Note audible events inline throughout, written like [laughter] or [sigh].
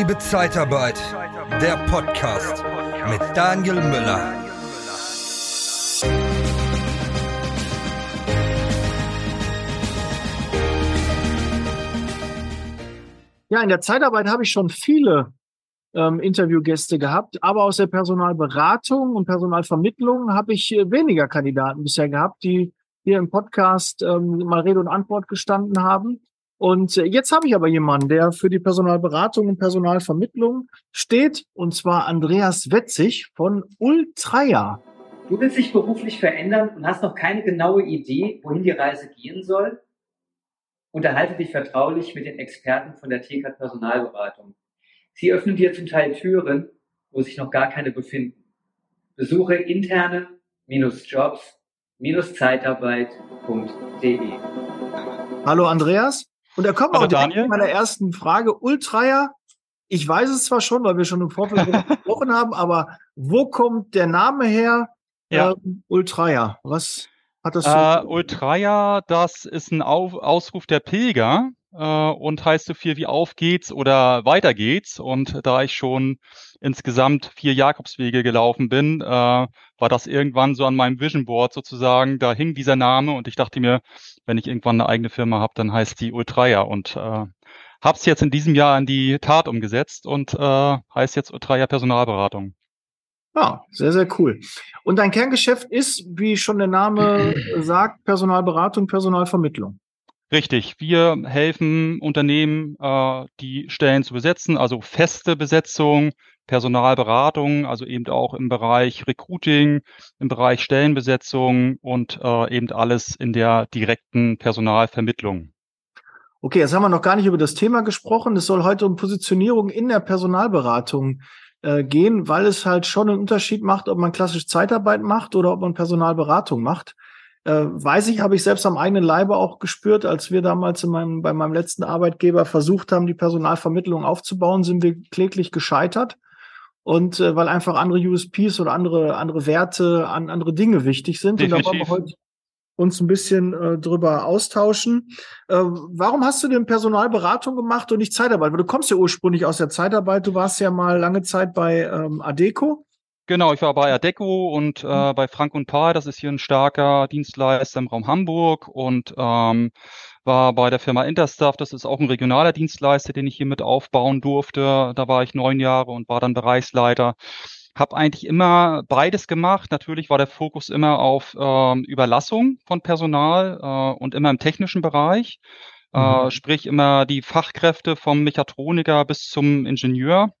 Liebe Zeitarbeit, der Podcast mit Daniel Müller. Ja, in der Zeitarbeit habe ich schon viele ähm, Interviewgäste gehabt, aber aus der Personalberatung und Personalvermittlung habe ich äh, weniger Kandidaten bisher gehabt, die hier im Podcast ähm, mal Rede und Antwort gestanden haben. Und äh, jetzt habe ich aber jemanden, der für die Personalberatung und Personalvermittlung steht, und zwar Andreas Wetzig von Ultraja. Du willst dich beruflich verändern und hast noch keine genaue Idee, wohin die Reise gehen soll? Unterhalte dich vertraulich mit den Experten von der TK Personalberatung. Sie öffnen dir zum Teil Türen, wo sich noch gar keine befinden. Besuche interne-jobs-zeitarbeit.de. Hallo Andreas. Und er kommt Hallo auch direkt Daniel. mit meiner ersten Frage. Ultraja, ich weiß es zwar schon, weil wir schon im Vorfeld [laughs] gesprochen haben, aber wo kommt der Name her? Ja. Ähm, Ultraja. Was hat das Äh, zu Ultraja, das ist ein Auf Ausruf der Pilger äh, und heißt so viel wie auf geht's oder weiter geht's. Und da ich schon insgesamt vier Jakobswege gelaufen bin, äh, war das irgendwann so an meinem Vision Board sozusagen. Da hing dieser Name und ich dachte mir, wenn ich irgendwann eine eigene Firma habe, dann heißt die Ultraja und äh, hab's jetzt in diesem Jahr in die Tat umgesetzt und äh, heißt jetzt Ultraja Personalberatung. Ja, sehr, sehr cool. Und dein Kerngeschäft ist, wie schon der Name [clears throat] sagt, Personalberatung, Personalvermittlung. Richtig, wir helfen Unternehmen, äh, die Stellen zu besetzen, also feste Besetzung, Personalberatung, also eben auch im Bereich Recruiting, im Bereich Stellenbesetzung und äh, eben alles in der direkten Personalvermittlung. Okay, jetzt haben wir noch gar nicht über das Thema gesprochen. Es soll heute um Positionierung in der Personalberatung äh, gehen, weil es halt schon einen Unterschied macht, ob man klassisch Zeitarbeit macht oder ob man Personalberatung macht. Äh, weiß ich, habe ich selbst am eigenen Leibe auch gespürt, als wir damals in meinem, bei meinem letzten Arbeitgeber versucht haben, die Personalvermittlung aufzubauen, sind wir kläglich gescheitert. Und äh, weil einfach andere USPs oder andere, andere Werte, an, andere Dinge wichtig sind. Und da wollen wir Definitiv. heute uns ein bisschen äh, drüber austauschen. Äh, warum hast du denn Personalberatung gemacht und nicht Zeitarbeit? Weil du kommst ja ursprünglich aus der Zeitarbeit. Du warst ja mal lange Zeit bei ähm, Adeco. Genau, ich war bei Adeco und äh, bei Frank und Paar, das ist hier ein starker Dienstleister im Raum Hamburg und ähm, war bei der Firma Interstaff, das ist auch ein regionaler Dienstleister, den ich hier mit aufbauen durfte. Da war ich neun Jahre und war dann Bereichsleiter. Hab eigentlich immer beides gemacht. Natürlich war der Fokus immer auf ähm, Überlassung von Personal äh, und immer im technischen Bereich. Äh, Mhm. sprich immer die Fachkräfte vom Mechatroniker bis zum Ingenieur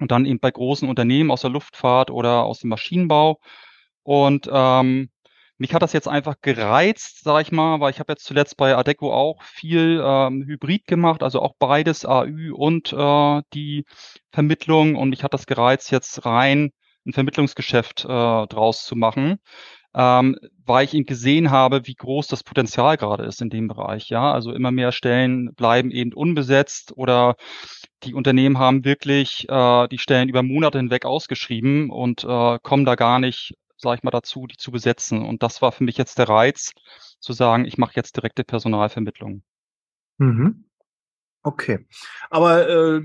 und dann eben bei großen Unternehmen aus der Luftfahrt oder aus dem Maschinenbau. Und ähm, mich hat das jetzt einfach gereizt, sage ich mal, weil ich habe jetzt zuletzt bei Adeco auch viel ähm, Hybrid gemacht, also auch beides AÜ und äh, die Vermittlung. Und mich hat das gereizt, jetzt rein ein Vermittlungsgeschäft äh, draus zu machen, ähm, weil ich eben gesehen habe, wie groß das Potenzial gerade ist in dem Bereich. Ja, also immer mehr Stellen bleiben eben unbesetzt oder die Unternehmen haben wirklich äh, die Stellen über Monate hinweg ausgeschrieben und äh, kommen da gar nicht, sage ich mal, dazu, die zu besetzen. Und das war für mich jetzt der Reiz, zu sagen, ich mache jetzt direkte Personalvermittlung. Mhm. Okay. Aber äh,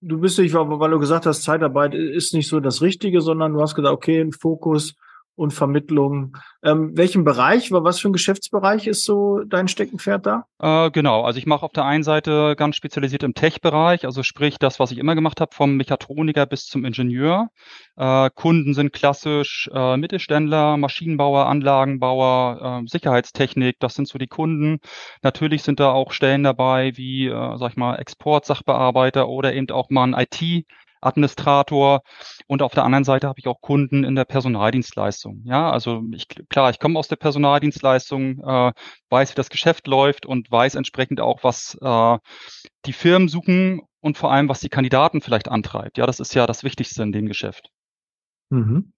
du bist nicht, weil weil du gesagt hast, Zeitarbeit ist nicht so das Richtige, sondern du hast gesagt, okay, ein Fokus und Vermittlung. Ähm, welchen Bereich, was für ein Geschäftsbereich ist so dein Steckenpferd da? Äh, genau, also ich mache auf der einen Seite ganz spezialisiert im Tech-Bereich, also sprich das, was ich immer gemacht habe, vom Mechatroniker bis zum Ingenieur. Äh, Kunden sind klassisch äh, Mittelständler, Maschinenbauer, Anlagenbauer, äh, Sicherheitstechnik, das sind so die Kunden. Natürlich sind da auch Stellen dabei wie, äh, sag ich mal, Exportsachbearbeiter oder eben auch mal ein IT. Administrator und auf der anderen Seite habe ich auch Kunden in der Personaldienstleistung. Ja, also ich, klar, ich komme aus der Personaldienstleistung, äh, weiß, wie das Geschäft läuft und weiß entsprechend auch, was äh, die Firmen suchen und vor allem, was die Kandidaten vielleicht antreibt. Ja, das ist ja das Wichtigste in dem Geschäft. Mhm.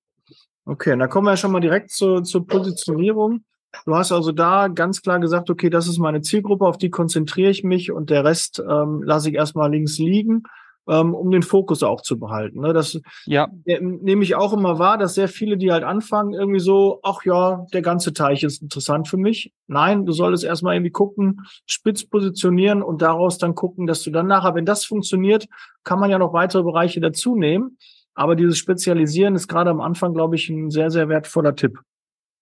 Okay, und da kommen wir ja schon mal direkt zur, zur Positionierung. Du hast also da ganz klar gesagt, okay, das ist meine Zielgruppe, auf die konzentriere ich mich und der Rest ähm, lasse ich erstmal links liegen. Ähm, um den Fokus auch zu behalten. Ne? Das ja. äh, nehme ich auch immer wahr, dass sehr viele, die halt anfangen, irgendwie so, ach ja, der ganze Teich ist interessant für mich. Nein, du solltest erstmal irgendwie gucken, spitz positionieren und daraus dann gucken, dass du dann nachher, wenn das funktioniert, kann man ja noch weitere Bereiche dazu nehmen. Aber dieses Spezialisieren ist gerade am Anfang, glaube ich, ein sehr, sehr wertvoller Tipp.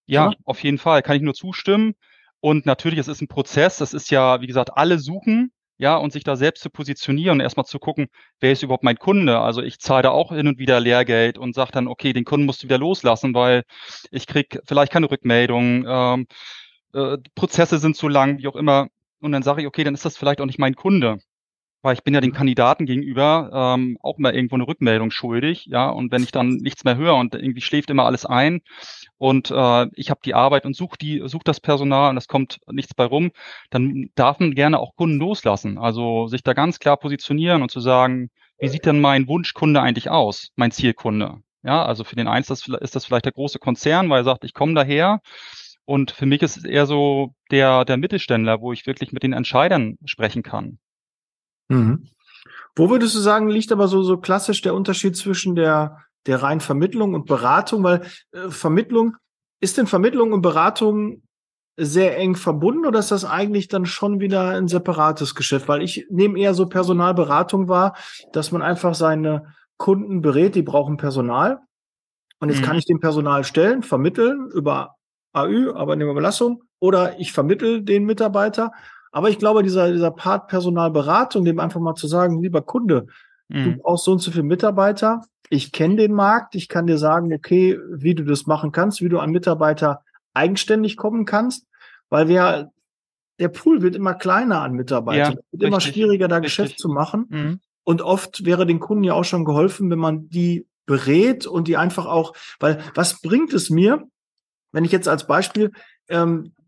Ja, ja, auf jeden Fall. Kann ich nur zustimmen. Und natürlich, es ist ein Prozess. Das ist ja, wie gesagt, alle suchen ja, und sich da selbst zu positionieren erstmal zu gucken, wer ist überhaupt mein Kunde? Also ich zahle da auch hin und wieder Lehrgeld und sage dann, okay, den Kunden musst du wieder loslassen, weil ich krieg vielleicht keine Rückmeldung, ähm, äh, Prozesse sind zu lang, wie auch immer. Und dann sage ich, okay, dann ist das vielleicht auch nicht mein Kunde weil ich bin ja den Kandidaten gegenüber ähm, auch immer irgendwo eine Rückmeldung schuldig, ja, und wenn ich dann nichts mehr höre und irgendwie schläft immer alles ein und äh, ich habe die Arbeit und suche die, such das Personal und es kommt nichts bei rum, dann darf man gerne auch Kunden loslassen. Also sich da ganz klar positionieren und zu sagen, wie sieht denn mein Wunschkunde eigentlich aus, mein Zielkunde? Ja, also für den eins ist das vielleicht der große Konzern, weil er sagt, ich komme daher. Und für mich ist es eher so der, der Mittelständler, wo ich wirklich mit den Entscheidern sprechen kann. Mhm. Wo würdest du sagen, liegt aber so, so klassisch der Unterschied zwischen der, der reinen Vermittlung und Beratung? Weil äh, Vermittlung, ist denn Vermittlung und Beratung sehr eng verbunden oder ist das eigentlich dann schon wieder ein separates Geschäft? Weil ich nehme eher so Personalberatung wahr, dass man einfach seine Kunden berät, die brauchen Personal. Und jetzt mhm. kann ich dem Personal stellen, vermitteln über AÜ, Arbeitnehmerbelastung, oder ich vermittel den Mitarbeiter. Aber ich glaube, dieser, dieser Part Personalberatung, dem einfach mal zu sagen, lieber Kunde, mhm. du brauchst so und so viele Mitarbeiter. Ich kenne den Markt. Ich kann dir sagen, okay, wie du das machen kannst, wie du an Mitarbeiter eigenständig kommen kannst, weil wir, der Pool wird immer kleiner an Mitarbeitern. Ja, es wird richtig, immer schwieriger, da richtig. Geschäft zu machen. Mhm. Und oft wäre den Kunden ja auch schon geholfen, wenn man die berät und die einfach auch, weil was bringt es mir, wenn ich jetzt als Beispiel ähm, äh,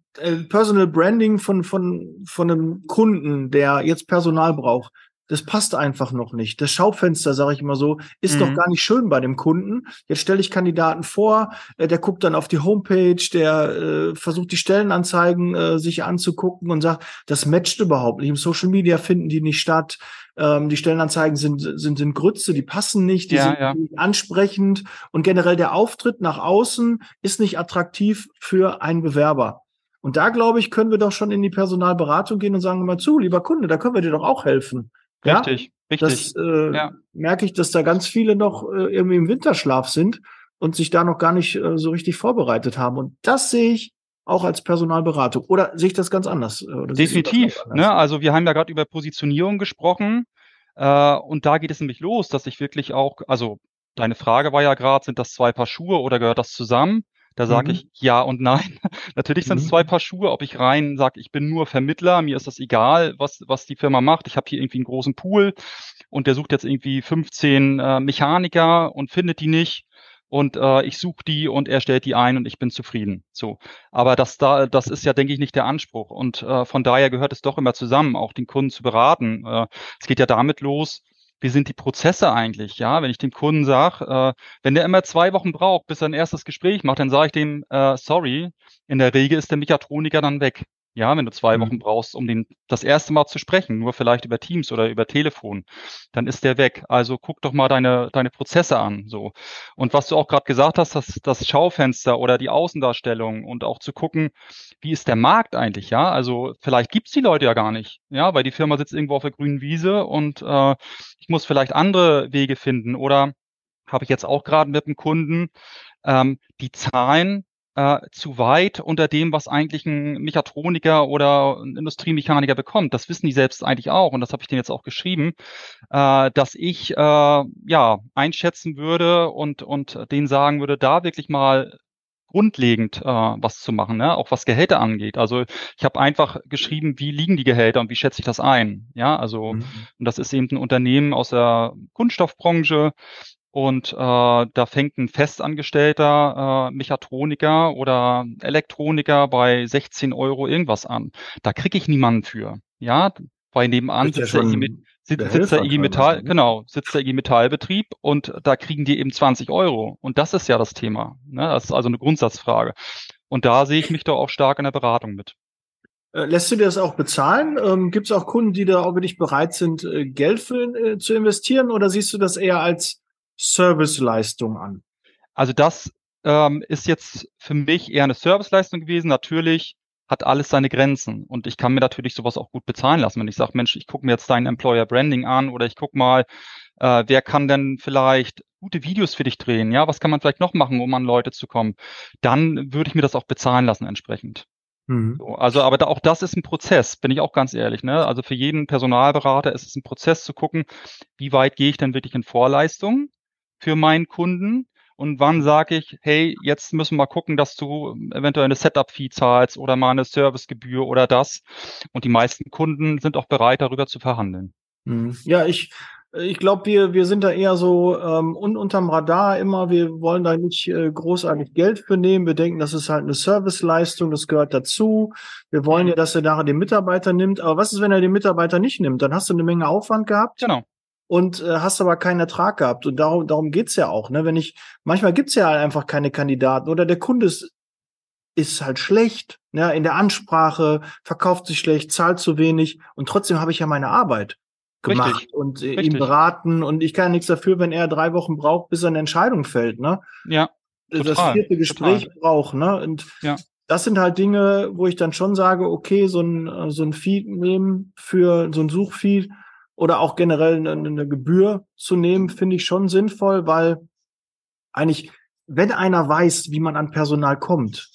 Personal Branding von, von, von einem Kunden, der jetzt Personal braucht, das passt einfach noch nicht. Das Schaufenster, sage ich immer so, ist mhm. doch gar nicht schön bei dem Kunden. Jetzt stelle ich Kandidaten vor, äh, der guckt dann auf die Homepage, der äh, versucht die Stellenanzeigen äh, sich anzugucken und sagt, das matcht überhaupt nicht. Im Social Media finden die nicht statt. Ähm, die Stellenanzeigen sind, sind, sind Grütze, die passen nicht, die ja, sind ja. nicht ansprechend und generell der Auftritt nach außen ist nicht attraktiv für einen Bewerber. Und da, glaube ich, können wir doch schon in die Personalberatung gehen und sagen mal zu, lieber Kunde, da können wir dir doch auch helfen. Richtig, ja? richtig. Das äh, ja. merke ich, dass da ganz viele noch äh, irgendwie im Winterschlaf sind und sich da noch gar nicht äh, so richtig vorbereitet haben. Und das sehe ich auch als Personalberatung. Oder sehe ich das ganz anders? Oder Definitiv. Anders? Ne? Also wir haben ja gerade über Positionierung gesprochen. Äh, und da geht es nämlich los, dass ich wirklich auch, also deine Frage war ja gerade, sind das zwei Paar Schuhe oder gehört das zusammen? Da sage mhm. ich ja und nein. [laughs] Natürlich sind es mhm. zwei Paar Schuhe. Ob ich rein sage, ich bin nur Vermittler, mir ist das egal, was, was die Firma macht. Ich habe hier irgendwie einen großen Pool und der sucht jetzt irgendwie 15 äh, Mechaniker und findet die nicht. Und äh, ich suche die und er stellt die ein und ich bin zufrieden. So, aber das da, das ist ja, denke ich, nicht der Anspruch. Und äh, von daher gehört es doch immer zusammen, auch den Kunden zu beraten. Äh, es geht ja damit los, wie sind die Prozesse eigentlich? Ja, wenn ich dem Kunden sage, äh, wenn der immer zwei Wochen braucht, bis er ein erstes Gespräch macht, dann sage ich dem, äh, sorry, in der Regel ist der Mechatroniker dann weg. Ja, wenn du zwei mhm. Wochen brauchst, um den das erste Mal zu sprechen, nur vielleicht über Teams oder über Telefon, dann ist der weg. Also guck doch mal deine deine Prozesse an, so. Und was du auch gerade gesagt hast, das das Schaufenster oder die Außendarstellung und auch zu gucken, wie ist der Markt eigentlich, ja? Also vielleicht gibt's die Leute ja gar nicht, ja, weil die Firma sitzt irgendwo auf der grünen Wiese und äh, ich muss vielleicht andere Wege finden oder habe ich jetzt auch gerade mit einem Kunden, ähm, die Zahlen äh, zu weit unter dem, was eigentlich ein Mechatroniker oder ein Industriemechaniker bekommt. Das wissen die selbst eigentlich auch und das habe ich denen jetzt auch geschrieben, äh, dass ich äh, ja einschätzen würde und und denen sagen würde, da wirklich mal grundlegend äh, was zu machen, ne? auch was Gehälter angeht. Also ich habe einfach geschrieben, wie liegen die Gehälter und wie schätze ich das ein. Ja, also mhm. und das ist eben ein Unternehmen aus der Kunststoffbranche, und äh, da fängt ein festangestellter äh, Mechatroniker oder Elektroniker bei 16 Euro irgendwas an. Da kriege ich niemanden für. Ja, weil nebenan sitzt, ja der IG, sitzt, sitzt der IG Metall, ne? genau, sitzt der IG Metallbetrieb und da kriegen die eben 20 Euro. Und das ist ja das Thema. Ne? Das ist also eine Grundsatzfrage. Und da sehe ich mich doch auch stark in der Beratung mit. Äh, lässt du dir das auch bezahlen? Ähm, Gibt es auch Kunden, die da auch wirklich bereit sind, äh, Geld für, äh, zu investieren oder siehst du das eher als Serviceleistung an? Also das ähm, ist jetzt für mich eher eine Serviceleistung gewesen. Natürlich hat alles seine Grenzen und ich kann mir natürlich sowas auch gut bezahlen lassen, wenn ich sage, Mensch, ich gucke mir jetzt dein Employer Branding an oder ich gucke mal, äh, wer kann denn vielleicht gute Videos für dich drehen? Ja, was kann man vielleicht noch machen, um an Leute zu kommen? Dann würde ich mir das auch bezahlen lassen entsprechend. Mhm. So, also, aber da, auch das ist ein Prozess, bin ich auch ganz ehrlich. Ne? Also für jeden Personalberater ist es ein Prozess zu gucken, wie weit gehe ich denn wirklich in Vorleistung für meinen Kunden und wann sage ich, hey, jetzt müssen wir gucken, dass du eventuell eine Setup-Fee zahlst oder mal eine Servicegebühr oder das. Und die meisten Kunden sind auch bereit, darüber zu verhandeln. Mhm. Ja, ich ich glaube, wir, wir sind da eher so ähm, un unterm Radar immer. Wir wollen da nicht äh, großartig Geld für nehmen. Wir denken, das ist halt eine Serviceleistung, das gehört dazu. Wir wollen ja, dass er nachher den Mitarbeiter nimmt. Aber was ist, wenn er den Mitarbeiter nicht nimmt? Dann hast du eine Menge Aufwand gehabt. Genau. Und äh, hast aber keinen Ertrag gehabt. Und darum, darum geht's ja auch. Ne? Wenn ich, manchmal gibt's ja einfach keine Kandidaten oder der Kunde ist, ist halt schlecht, ja, ne? in der Ansprache, verkauft sich schlecht, zahlt zu wenig und trotzdem habe ich ja meine Arbeit gemacht Richtig. und äh, ihm beraten. Und ich kann nichts dafür, wenn er drei Wochen braucht, bis er eine Entscheidung fällt. Ne? Ja. Total, das vierte Gespräch total. braucht. Ne? Und ja. das sind halt Dinge, wo ich dann schon sage, okay, so ein, äh, so ein Feed nehmen für so ein Suchfeed oder auch generell eine, eine Gebühr zu nehmen, finde ich schon sinnvoll, weil eigentlich, wenn einer weiß, wie man an Personal kommt,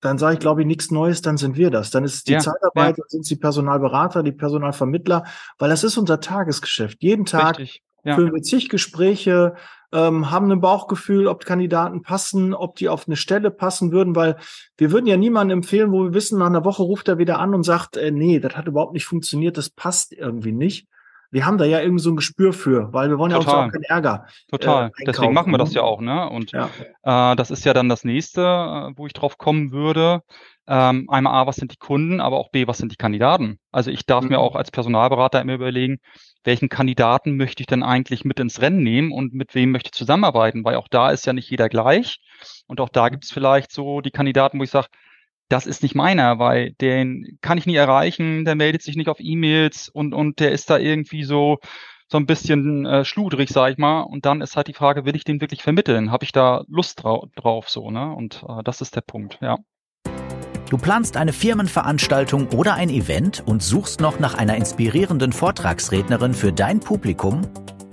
dann sage ich, glaube ich, nichts Neues, dann sind wir das. Dann ist die ja, Zeitarbeit, ja. sind es die Personalberater, die Personalvermittler, weil das ist unser Tagesgeschäft. Jeden Tag ja. führen wir zig Gespräche, ähm, haben ein Bauchgefühl, ob Kandidaten passen, ob die auf eine Stelle passen würden, weil wir würden ja niemanden empfehlen, wo wir wissen, nach einer Woche ruft er wieder an und sagt, äh, nee, das hat überhaupt nicht funktioniert, das passt irgendwie nicht wir haben da ja irgendwie so ein Gespür für, weil wir wollen ja Total. auch keinen Ärger. Total. Äh, Deswegen machen wir das ja auch, ne? Und ja. äh, das ist ja dann das nächste, äh, wo ich drauf kommen würde. Ähm, einmal A, was sind die Kunden, aber auch B, was sind die Kandidaten? Also ich darf mhm. mir auch als Personalberater immer überlegen, welchen Kandidaten möchte ich denn eigentlich mit ins Rennen nehmen und mit wem möchte ich zusammenarbeiten, weil auch da ist ja nicht jeder gleich. Und auch da gibt es vielleicht so die Kandidaten, wo ich sage, das ist nicht meiner, weil den kann ich nie erreichen, der meldet sich nicht auf E-Mails und, und der ist da irgendwie so, so ein bisschen äh, schludrig, sag ich mal. Und dann ist halt die Frage, will ich den wirklich vermitteln? Habe ich da Lust drau drauf so, ne? Und äh, das ist der Punkt, ja. Du planst eine Firmenveranstaltung oder ein Event und suchst noch nach einer inspirierenden Vortragsrednerin für dein Publikum?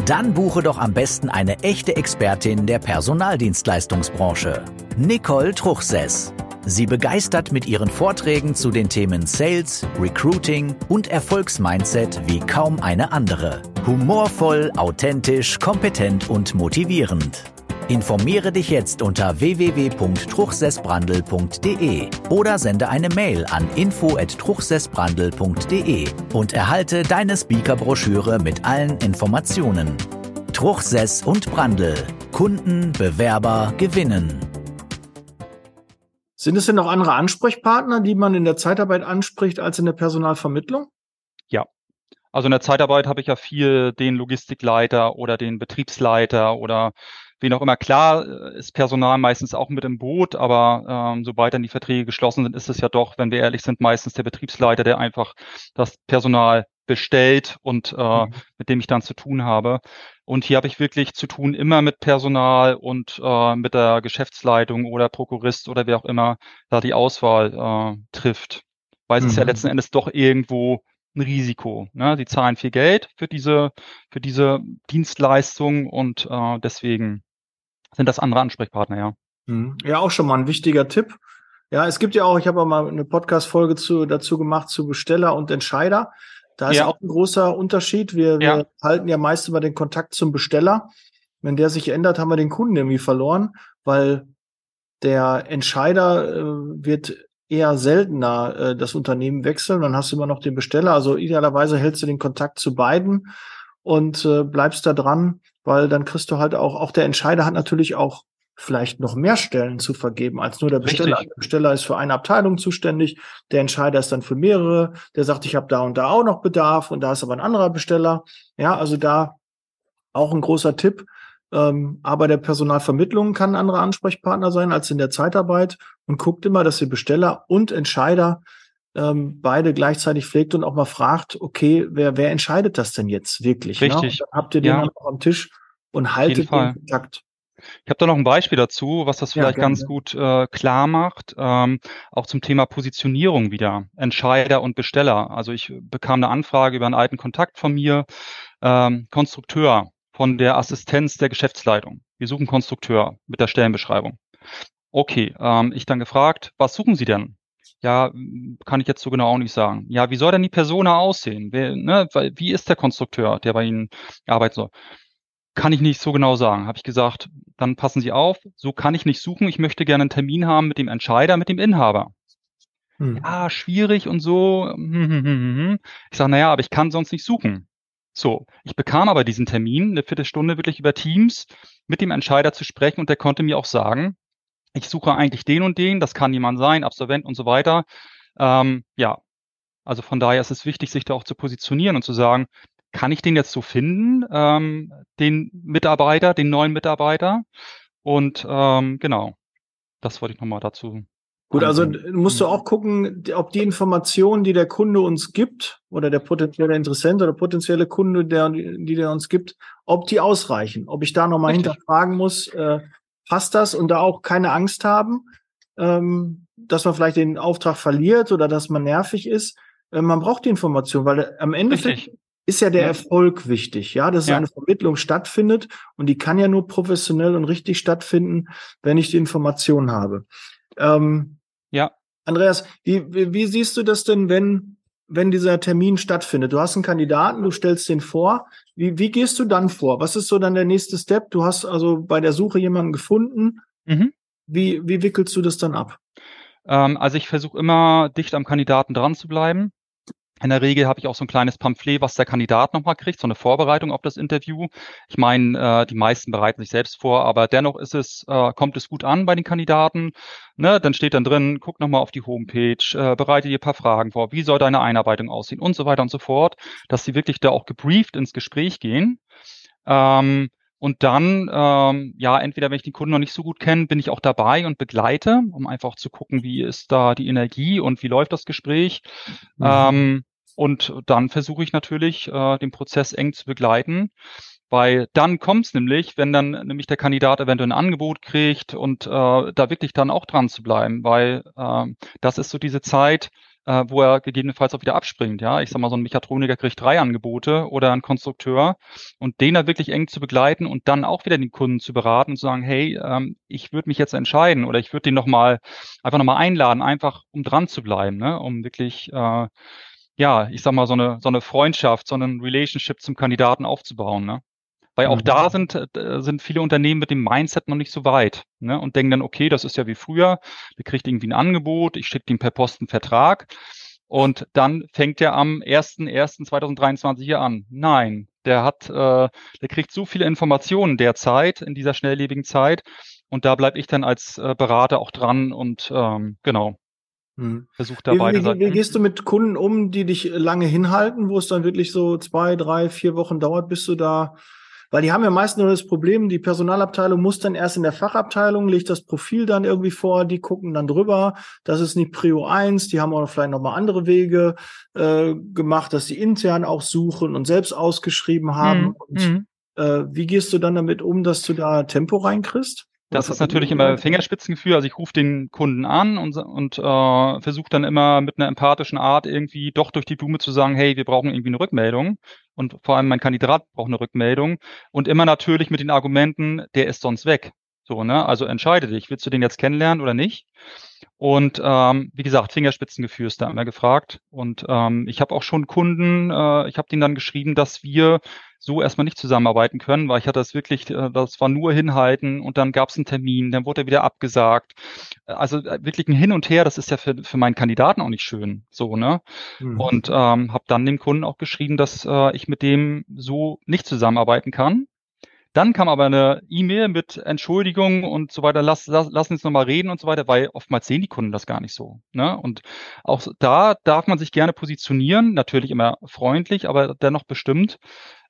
Dann buche doch am besten eine echte Expertin der Personaldienstleistungsbranche. Nicole Truchsess. Sie begeistert mit ihren Vorträgen zu den Themen Sales, Recruiting und Erfolgsmindset wie kaum eine andere. Humorvoll, authentisch, kompetent und motivierend. Informiere dich jetzt unter www.truchsessbrandel.de oder sende eine Mail an info@truchsessbrandel.de und erhalte deine Speakerbroschüre mit allen Informationen. Truchsess und Brandel. Kunden, Bewerber gewinnen. Sind es denn noch andere Ansprechpartner, die man in der Zeitarbeit anspricht als in der Personalvermittlung? Ja. Also in der Zeitarbeit habe ich ja viel den Logistikleiter oder den Betriebsleiter oder wen auch immer. Klar äh, ist Personal meistens auch mit im Boot, aber ähm, sobald dann die Verträge geschlossen sind, ist es ja doch, wenn wir ehrlich sind, meistens der Betriebsleiter, der einfach das Personal bestellt und äh, mhm. mit dem ich dann zu tun habe. Und hier habe ich wirklich zu tun immer mit Personal und äh, mit der Geschäftsleitung oder Prokurist oder wer auch immer da die Auswahl äh, trifft. Weil es mhm. ist ja mhm. letzten Endes doch irgendwo ein Risiko. Ne? Sie zahlen viel Geld für diese, für diese Dienstleistung und äh, deswegen sind das andere Ansprechpartner, ja. Mhm. Ja, auch schon mal ein wichtiger Tipp. Ja, es gibt ja auch, ich habe auch mal eine Podcast-Folge zu, dazu gemacht zu Besteller und Entscheider. Da ist ja. auch ein großer Unterschied. Wir, ja. wir halten ja meist immer den Kontakt zum Besteller. Wenn der sich ändert, haben wir den Kunden irgendwie verloren, weil der Entscheider äh, wird eher seltener äh, das Unternehmen wechseln. Dann hast du immer noch den Besteller. Also idealerweise hältst du den Kontakt zu beiden und äh, bleibst da dran, weil dann kriegst du halt auch, auch der Entscheider hat natürlich auch vielleicht noch mehr Stellen zu vergeben als nur der Besteller. Richtig. Der Besteller ist für eine Abteilung zuständig, der Entscheider ist dann für mehrere, der sagt, ich habe da und da auch noch Bedarf und da ist aber ein anderer Besteller. Ja, also da auch ein großer Tipp. Ähm, aber der Personalvermittlung kann ein anderer Ansprechpartner sein als in der Zeitarbeit und guckt immer, dass ihr Besteller und Entscheider ähm, beide gleichzeitig pflegt und auch mal fragt, okay, wer, wer entscheidet das denn jetzt wirklich? Ne? Richtig. Ne? habt ihr den ja. auch am Tisch und haltet den Kontakt. Ich habe da noch ein Beispiel dazu, was das vielleicht ja, ganz gut äh, klar macht, ähm, auch zum Thema Positionierung wieder, Entscheider und Besteller. Also ich bekam eine Anfrage über einen alten Kontakt von mir, ähm, Konstrukteur von der Assistenz der Geschäftsleitung. Wir suchen Konstrukteur mit der Stellenbeschreibung. Okay, ähm, ich dann gefragt, was suchen Sie denn? Ja, kann ich jetzt so genau auch nicht sagen. Ja, wie soll denn die Persona aussehen? Wer, ne, wie ist der Konstrukteur, der bei Ihnen arbeiten soll? Kann ich nicht so genau sagen. Habe ich gesagt, dann passen Sie auf, so kann ich nicht suchen. Ich möchte gerne einen Termin haben mit dem Entscheider, mit dem Inhaber. Hm. Ja, schwierig und so. Ich sage, naja, aber ich kann sonst nicht suchen. So, ich bekam aber diesen Termin, eine Viertelstunde wirklich über Teams, mit dem Entscheider zu sprechen und der konnte mir auch sagen, ich suche eigentlich den und den, das kann jemand sein, Absolvent und so weiter. Ähm, ja, also von daher ist es wichtig, sich da auch zu positionieren und zu sagen, kann ich den jetzt so finden, ähm, den Mitarbeiter, den neuen Mitarbeiter? Und ähm, genau, das wollte ich nochmal dazu. Gut, also musst du auch gucken, ob die Informationen, die der Kunde uns gibt, oder der potenzielle Interessent oder potenzielle Kunde, der, die der uns gibt, ob die ausreichen. Ob ich da nochmal hinterfragen muss, äh, passt das und da auch keine Angst haben, ähm, dass man vielleicht den Auftrag verliert oder dass man nervig ist. Äh, man braucht die Information, weil am Ende ist ja der ja. Erfolg wichtig, ja, dass ja. eine Vermittlung stattfindet und die kann ja nur professionell und richtig stattfinden, wenn ich die Information habe. Ähm, ja. Andreas, wie, wie, siehst du das denn, wenn, wenn dieser Termin stattfindet? Du hast einen Kandidaten, du stellst den vor. Wie, wie gehst du dann vor? Was ist so dann der nächste Step? Du hast also bei der Suche jemanden gefunden. Mhm. Wie, wie wickelst du das dann ab? Ähm, also ich versuche immer dicht am Kandidaten dran zu bleiben. In der Regel habe ich auch so ein kleines Pamphlet, was der Kandidat nochmal kriegt, so eine Vorbereitung auf das Interview. Ich meine, äh, die meisten bereiten sich selbst vor, aber dennoch ist es, äh, kommt es gut an bei den Kandidaten. Ne? Dann steht dann drin, guck nochmal auf die Homepage, äh, bereite dir ein paar Fragen vor, wie soll deine Einarbeitung aussehen und so weiter und so fort, dass sie wirklich da auch gebrieft ins Gespräch gehen. Ähm, und dann, ähm, ja, entweder wenn ich den Kunden noch nicht so gut kenne, bin ich auch dabei und begleite, um einfach zu gucken, wie ist da die Energie und wie läuft das Gespräch. Mhm. Ähm, und dann versuche ich natürlich, äh, den Prozess eng zu begleiten. Weil dann kommt es nämlich, wenn dann nämlich der Kandidat eventuell ein Angebot kriegt und äh, da wirklich dann auch dran zu bleiben, weil äh, das ist so diese Zeit, äh, wo er gegebenenfalls auch wieder abspringt. Ja, ich sag mal, so ein Mechatroniker kriegt drei Angebote oder ein Konstrukteur und den da wirklich eng zu begleiten und dann auch wieder den Kunden zu beraten und zu sagen, hey, ähm, ich würde mich jetzt entscheiden oder ich würde den nochmal einfach nochmal einladen, einfach um dran zu bleiben, ne? um wirklich äh, ja, ich sag mal, so eine, so eine Freundschaft, so einen Relationship zum Kandidaten aufzubauen, ne? Weil auch mhm. da sind, äh, sind viele Unternehmen mit dem Mindset noch nicht so weit ne? und denken dann, okay, das ist ja wie früher, der kriegt irgendwie ein Angebot, ich schicke ihm per Post einen Vertrag und dann fängt er am 1.1.2023 hier an. Nein, der hat, äh, der kriegt so viele Informationen derzeit in dieser schnelllebigen Zeit und da bleibe ich dann als äh, Berater auch dran und ähm, genau, hm. Versuch da wie, wie. Wie gehst du mit Kunden um, die dich lange hinhalten, wo es dann wirklich so zwei, drei, vier Wochen dauert, bis du da, weil die haben ja meistens nur das Problem, die Personalabteilung muss dann erst in der Fachabteilung, legt das Profil dann irgendwie vor, die gucken dann drüber. Das ist nicht Prio 1, die haben auch vielleicht nochmal andere Wege äh, gemacht, dass sie intern auch suchen und selbst ausgeschrieben haben. Mhm. Und, hm. äh, wie gehst du dann damit um, dass du da Tempo reinkriegst? Das ist natürlich immer Fingerspitzengefühl. Also ich rufe den Kunden an und, und äh, versuche dann immer mit einer empathischen Art irgendwie doch durch die Blume zu sagen, hey, wir brauchen irgendwie eine Rückmeldung. Und vor allem mein Kandidat braucht eine Rückmeldung. Und immer natürlich mit den Argumenten, der ist sonst weg. So, ne? Also entscheide dich, willst du den jetzt kennenlernen oder nicht? Und ähm, wie gesagt, Fingerspitzengefühl ist da immer gefragt. Und ähm, ich habe auch schon Kunden, äh, ich habe denen dann geschrieben, dass wir so erstmal nicht zusammenarbeiten können, weil ich hatte das wirklich, äh, das war nur hinhalten und dann gab es einen Termin, dann wurde er wieder abgesagt. Also äh, wirklich ein Hin und Her, das ist ja für, für meinen Kandidaten auch nicht schön. So, ne? Mhm. Und ähm, habe dann dem Kunden auch geschrieben, dass äh, ich mit dem so nicht zusammenarbeiten kann. Dann kam aber eine E-Mail mit Entschuldigung und so weiter, lass, lass, lass uns nochmal reden und so weiter, weil oftmals sehen die Kunden das gar nicht so. Ne? Und auch da darf man sich gerne positionieren, natürlich immer freundlich, aber dennoch bestimmt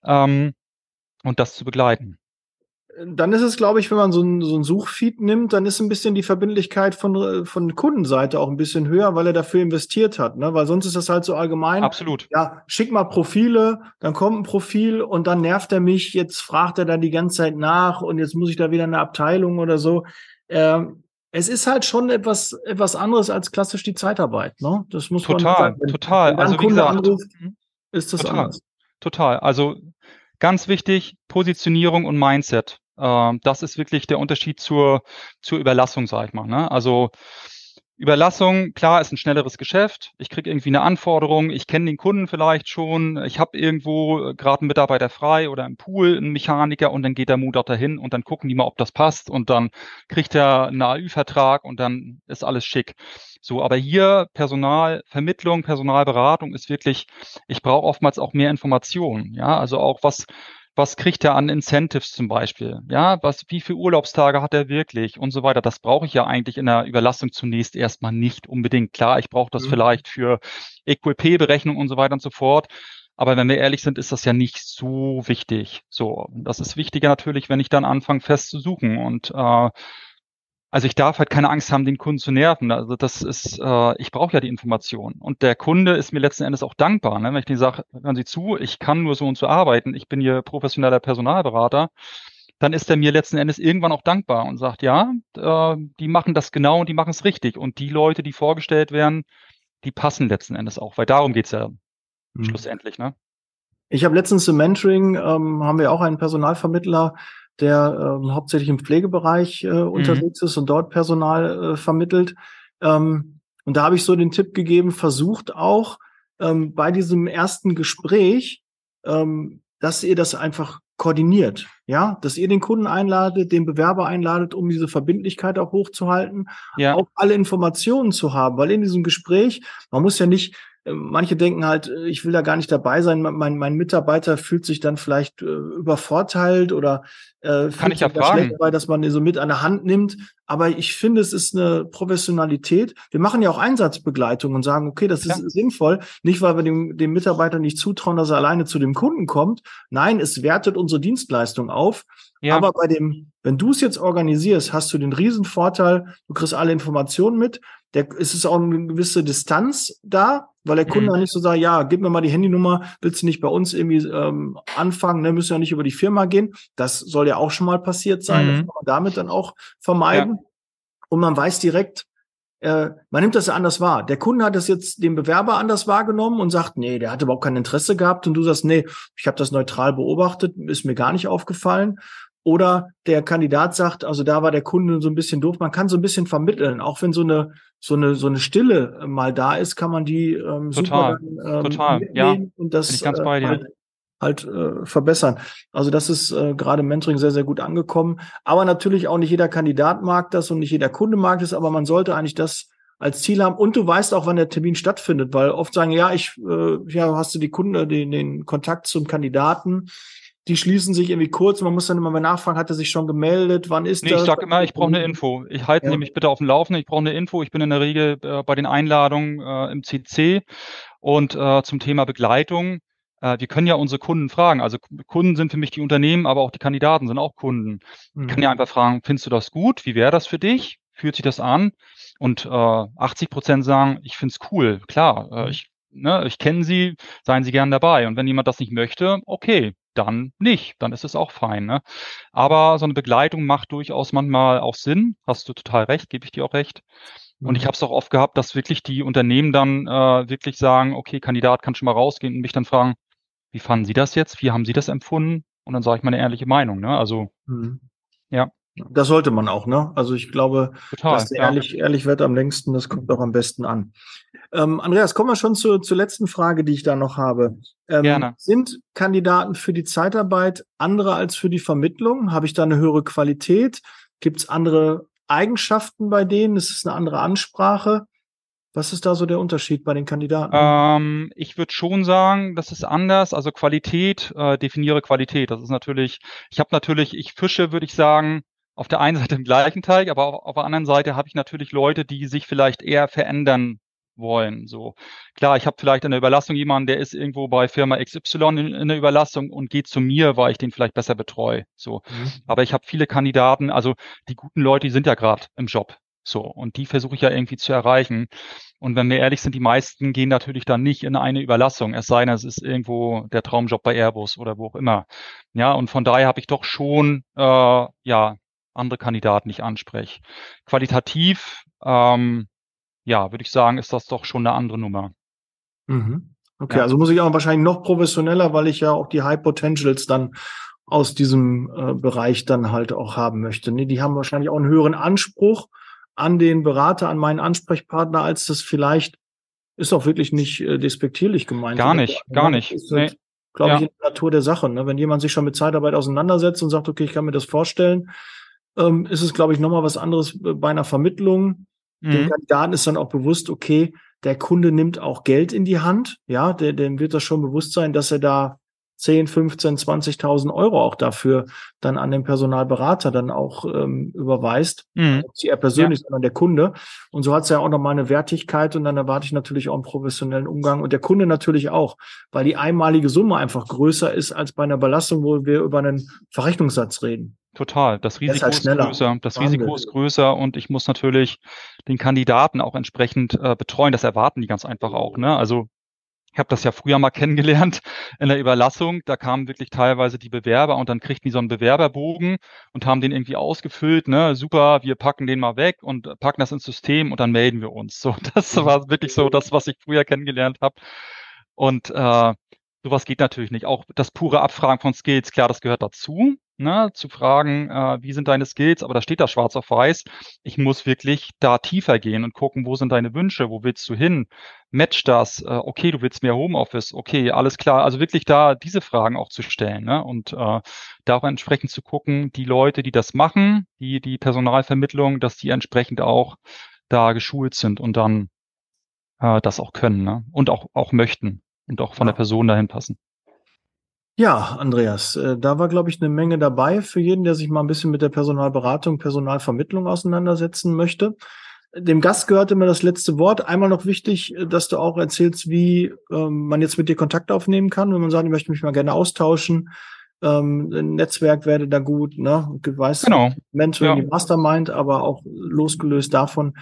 ähm, und das zu begleiten. dann ist es, glaube ich, wenn man so ein, so ein Suchfeed nimmt, dann ist ein bisschen die Verbindlichkeit von, von Kundenseite auch ein bisschen höher, weil er dafür investiert hat. Ne? Weil sonst ist das halt so allgemein. Absolut. Ja, schick mal Profile, dann kommt ein Profil und dann nervt er mich, jetzt fragt er da die ganze Zeit nach und jetzt muss ich da wieder eine Abteilung oder so. Ähm, es ist halt schon etwas, etwas anderes als klassisch die Zeitarbeit. Ne? Das muss total, man sagen. Wenn, total. Wenn also wie Kunde gesagt, anruft, ist das total, anders. Total. Also ganz wichtig, Positionierung und Mindset. Ähm, das ist wirklich der Unterschied zur, zur Überlassung, sag ich mal. Ne? Also Überlassung, klar, ist ein schnelleres Geschäft. Ich kriege irgendwie eine Anforderung, ich kenne den Kunden vielleicht schon, ich habe irgendwo äh, gerade einen Mitarbeiter frei oder im Pool einen Mechaniker und dann geht der Mut dahin und dann gucken die mal, ob das passt und dann kriegt er einen AÜ-Vertrag und dann ist alles schick. So, aber hier Personalvermittlung, Personalberatung ist wirklich, ich brauche oftmals auch mehr Informationen. Ja, also auch was was kriegt er an Incentives zum Beispiel? Ja, was, wie viele Urlaubstage hat er wirklich und so weiter? Das brauche ich ja eigentlich in der Überlastung zunächst erstmal nicht unbedingt. Klar, ich brauche das mhm. vielleicht für EQP-Berechnung und so weiter und so fort. Aber wenn wir ehrlich sind, ist das ja nicht so wichtig. So, das ist wichtiger natürlich, wenn ich dann anfange fest zu suchen und äh, also ich darf halt keine Angst haben, den Kunden zu nerven. Also das ist, äh, ich brauche ja die Information. Und der Kunde ist mir letzten Endes auch dankbar. Ne? Wenn ich denen sage, hören Sie zu, ich kann nur so und so arbeiten, ich bin hier professioneller Personalberater, dann ist er mir letzten Endes irgendwann auch dankbar und sagt, ja, äh, die machen das genau und die machen es richtig. Und die Leute, die vorgestellt werden, die passen letzten Endes auch, weil darum geht's ja mhm. schlussendlich. Ne? Ich habe letztens im Mentoring, ähm, haben wir auch einen Personalvermittler, der ähm, hauptsächlich im Pflegebereich äh, mhm. unterwegs ist und dort Personal äh, vermittelt. Ähm, und da habe ich so den Tipp gegeben, versucht auch ähm, bei diesem ersten Gespräch, ähm, dass ihr das einfach koordiniert, ja, dass ihr den Kunden einladet, den Bewerber einladet, um diese Verbindlichkeit auch hochzuhalten, ja. auch alle Informationen zu haben, weil in diesem Gespräch, man muss ja nicht Manche denken halt, äh, ich will da gar nicht dabei sein. Mein, mein Mitarbeiter fühlt sich dann vielleicht äh, übervorteilt oder äh, Kann ich ja fragen. dabei, dass man ihn so mit an der Hand nimmt. Aber ich finde, es ist eine Professionalität. Wir machen ja auch Einsatzbegleitung und sagen, okay, das ist ja. sinnvoll. Nicht, weil wir dem, dem Mitarbeiter nicht zutrauen, dass er alleine zu dem Kunden kommt. Nein, es wertet unsere Dienstleistung auf. Ja. Aber bei dem, wenn du es jetzt organisierst, hast du den riesen Vorteil, du kriegst alle Informationen mit. Der, es ist auch eine gewisse Distanz da, weil der Kunde mhm. nicht so sagt, ja, gib mir mal die Handynummer, willst du nicht bei uns irgendwie ähm, anfangen, ne, müssen ja nicht über die Firma gehen. Das soll ja auch schon mal passiert sein. Mhm. Das kann man damit dann auch vermeiden. Ja. Und man weiß direkt, äh, man nimmt das ja anders wahr. Der Kunde hat das jetzt den Bewerber anders wahrgenommen und sagt, nee, der hat überhaupt kein Interesse gehabt. Und du sagst, nee, ich habe das neutral beobachtet, ist mir gar nicht aufgefallen. Oder der Kandidat sagt, also da war der Kunde so ein bisschen doof. Man kann so ein bisschen vermitteln, auch wenn so eine so eine so eine Stille äh, mal da ist, kann man die ähm, total, super ähm, total, ja, und das dir. halt, halt äh, verbessern. Also das ist äh, gerade im Mentoring sehr sehr gut angekommen. Aber natürlich auch nicht jeder Kandidat mag das und nicht jeder Kunde mag das. Aber man sollte eigentlich das als Ziel haben und du weißt auch, wann der Termin stattfindet, weil oft sagen ja, ich äh, ja hast du die Kunde den, den Kontakt zum Kandidaten die schließen sich irgendwie kurz. Man muss dann immer mal nachfragen, hat er sich schon gemeldet? Wann ist nee, das? Ich sage immer, ich brauche eine Info. Ich halte ja. nämlich bitte auf dem Laufenden. Ich brauche eine Info. Ich bin in der Regel äh, bei den Einladungen äh, im CC und äh, zum Thema Begleitung. Äh, wir können ja unsere Kunden fragen. Also Kunden sind für mich die Unternehmen, aber auch die Kandidaten sind auch Kunden. Mhm. Ich kann ja einfach fragen, findest du das gut? Wie wäre das für dich? Fühlt sich das an? Und äh, 80 Prozent sagen, ich finde es cool. Klar, äh, mhm. ich Ne, ich kenne Sie, seien Sie gern dabei. Und wenn jemand das nicht möchte, okay, dann nicht, dann ist es auch fein. Ne? Aber so eine Begleitung macht durchaus manchmal auch Sinn. Hast du total recht, gebe ich dir auch recht. Und ich mhm. habe es auch oft gehabt, dass wirklich die Unternehmen dann äh, wirklich sagen, okay, Kandidat kann schon mal rausgehen und mich dann fragen, wie fanden Sie das jetzt? Wie haben Sie das empfunden? Und dann sage ich meine ehrliche Meinung. Ne? Also mhm. ja. Das sollte man auch, ne? Also ich glaube, Total, dass der ja. ehrlich, ehrlich wird am längsten, das kommt auch am besten an. Ähm, Andreas, kommen wir schon zu, zur letzten Frage, die ich da noch habe. Ähm, Gerne. Sind Kandidaten für die Zeitarbeit andere als für die Vermittlung? Habe ich da eine höhere Qualität? Gibt es andere Eigenschaften bei denen? Ist es eine andere Ansprache? Was ist da so der Unterschied bei den Kandidaten? Ähm, ich würde schon sagen, das ist anders. Also Qualität, äh, definiere Qualität. Das ist natürlich, ich habe natürlich, ich fische, würde ich sagen, auf der einen Seite im gleichen Teig, aber auf, auf der anderen Seite habe ich natürlich Leute, die sich vielleicht eher verändern wollen. So klar, ich habe vielleicht in der Überlassung jemanden, der ist irgendwo bei Firma XY in, in der Überlassung und geht zu mir, weil ich den vielleicht besser betreue. So, mhm. aber ich habe viele Kandidaten, also die guten Leute, die sind ja gerade im Job. So, und die versuche ich ja irgendwie zu erreichen. Und wenn wir ehrlich sind, die meisten gehen natürlich dann nicht in eine Überlassung, es sei denn, es ist irgendwo der Traumjob bei Airbus oder wo auch immer. Ja, und von daher habe ich doch schon äh, ja andere Kandidaten, ich anspreche. Qualitativ, ähm, ja, würde ich sagen, ist das doch schon eine andere Nummer. Mhm. Okay, ja. also muss ich auch wahrscheinlich noch professioneller, weil ich ja auch die High Potentials dann aus diesem äh, Bereich dann halt auch haben möchte. Nee, die haben wahrscheinlich auch einen höheren Anspruch an den Berater, an meinen Ansprechpartner, als das vielleicht ist auch wirklich nicht äh, despektierlich gemeint. Gar nicht, gar nicht. Ist halt, nee. glaube ja. ich, in der Natur der Sache. Ne? Wenn jemand sich schon mit Zeitarbeit auseinandersetzt und sagt, okay, ich kann mir das vorstellen, ähm, ist es, glaube ich, nochmal was anderes bei einer Vermittlung. Mhm. Dem Kandidaten ist dann auch bewusst, okay, der Kunde nimmt auch Geld in die Hand. Ja, der, dem wird das schon bewusst sein, dass er da 10, 15, 20.000 Euro auch dafür dann an den Personalberater dann auch ähm, überweist. Mhm. Nicht er persönlich, ja. sondern der Kunde. Und so hat es ja auch nochmal eine Wertigkeit und dann erwarte ich natürlich auch einen professionellen Umgang und der Kunde natürlich auch, weil die einmalige Summe einfach größer ist als bei einer Belastung, wo wir über einen Verrechnungssatz reden. Total. Das Risiko ist, halt ist größer. Das Wahnsinn. Risiko ist größer und ich muss natürlich den Kandidaten auch entsprechend äh, betreuen. Das erwarten die ganz einfach auch. Ne? Also ich habe das ja früher mal [laughs] kennengelernt in der Überlassung. Da kamen wirklich teilweise die Bewerber und dann kriegten die so einen Bewerberbogen und haben den irgendwie ausgefüllt. Ne, super, wir packen den mal weg und packen das ins System und dann melden wir uns. So, [laughs] das mhm. war wirklich so das, was ich früher kennengelernt habe. Und äh, sowas geht natürlich nicht. Auch das pure Abfragen von Skills, klar, das gehört dazu ne, zu fragen, äh, wie sind deine Skills, aber da steht da schwarz auf weiß. Ich muss wirklich da tiefer gehen und gucken, wo sind deine Wünsche, wo willst du hin? Match das, äh, okay, du willst mehr Homeoffice, okay, alles klar. Also wirklich da diese Fragen auch zu stellen ne? und äh, da auch entsprechend zu gucken, die Leute, die das machen, die, die Personalvermittlung, dass die entsprechend auch da geschult sind und dann äh, das auch können ne? und auch, auch möchten und auch von ja. der Person dahin passen. Ja, Andreas, äh, da war, glaube ich, eine Menge dabei für jeden, der sich mal ein bisschen mit der Personalberatung, Personalvermittlung auseinandersetzen möchte. Dem Gast gehörte mir das letzte Wort. Einmal noch wichtig, äh, dass du auch erzählst, wie ähm, man jetzt mit dir Kontakt aufnehmen kann, wenn man sagt, ich möchte mich mal gerne austauschen. Ähm, ein Netzwerk werde da gut, ne? Weißt, genau. Mentoring, ja. die Mastermind, aber auch losgelöst davon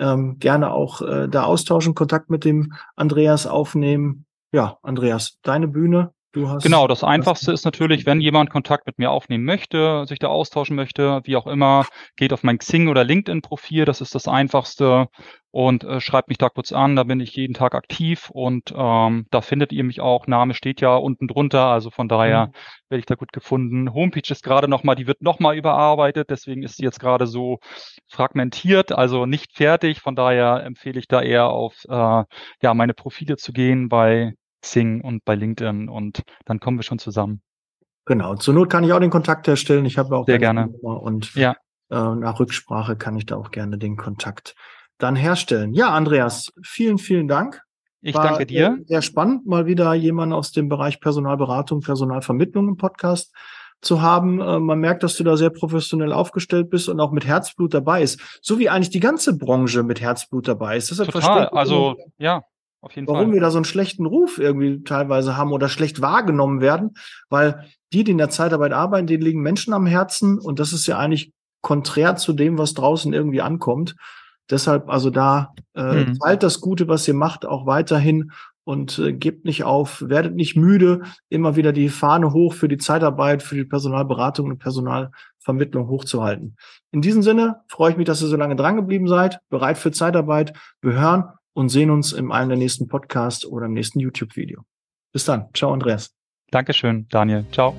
ähm, gerne auch äh, da austauschen, Kontakt mit dem Andreas aufnehmen. Ja, Andreas, deine Bühne. Genau, das Einfachste ist natürlich, wenn jemand Kontakt mit mir aufnehmen möchte, sich da austauschen möchte, wie auch immer, geht auf mein Xing oder LinkedIn-Profil, das ist das Einfachste und äh, schreibt mich da kurz an, da bin ich jeden Tag aktiv und ähm, da findet ihr mich auch. Name steht ja unten drunter, also von daher mhm. werde ich da gut gefunden. Homepage ist gerade nochmal, die wird nochmal überarbeitet, deswegen ist sie jetzt gerade so fragmentiert, also nicht fertig. Von daher empfehle ich da eher auf äh, ja meine Profile zu gehen bei Xing und bei LinkedIn und dann kommen wir schon zusammen. Genau. Zur Not kann ich auch den Kontakt herstellen. Ich habe auch sehr gerne Nummer und ja. äh, nach Rücksprache kann ich da auch gerne den Kontakt dann herstellen. Ja, Andreas, vielen, vielen Dank. Ich War danke dir. Sehr spannend, mal wieder jemanden aus dem Bereich Personalberatung, Personalvermittlung im Podcast zu haben. Äh, man merkt, dass du da sehr professionell aufgestellt bist und auch mit Herzblut dabei ist. So wie eigentlich die ganze Branche mit Herzblut dabei ist. Deshalb Total. Also, ja. Auf jeden warum Fall. wir da so einen schlechten Ruf irgendwie teilweise haben oder schlecht wahrgenommen werden, weil die, die in der Zeitarbeit arbeiten, denen liegen Menschen am Herzen und das ist ja eigentlich konträr zu dem, was draußen irgendwie ankommt. Deshalb also da äh, teilt das Gute, was ihr macht, auch weiterhin und äh, gebt nicht auf, werdet nicht müde, immer wieder die Fahne hoch für die Zeitarbeit, für die Personalberatung und Personalvermittlung hochzuhalten. In diesem Sinne freue ich mich, dass ihr so lange dran geblieben seid, bereit für Zeitarbeit. Wir hören und sehen uns in einem der nächsten Podcasts oder im nächsten YouTube-Video. Bis dann. Ciao, Andreas. Dankeschön, Daniel. Ciao.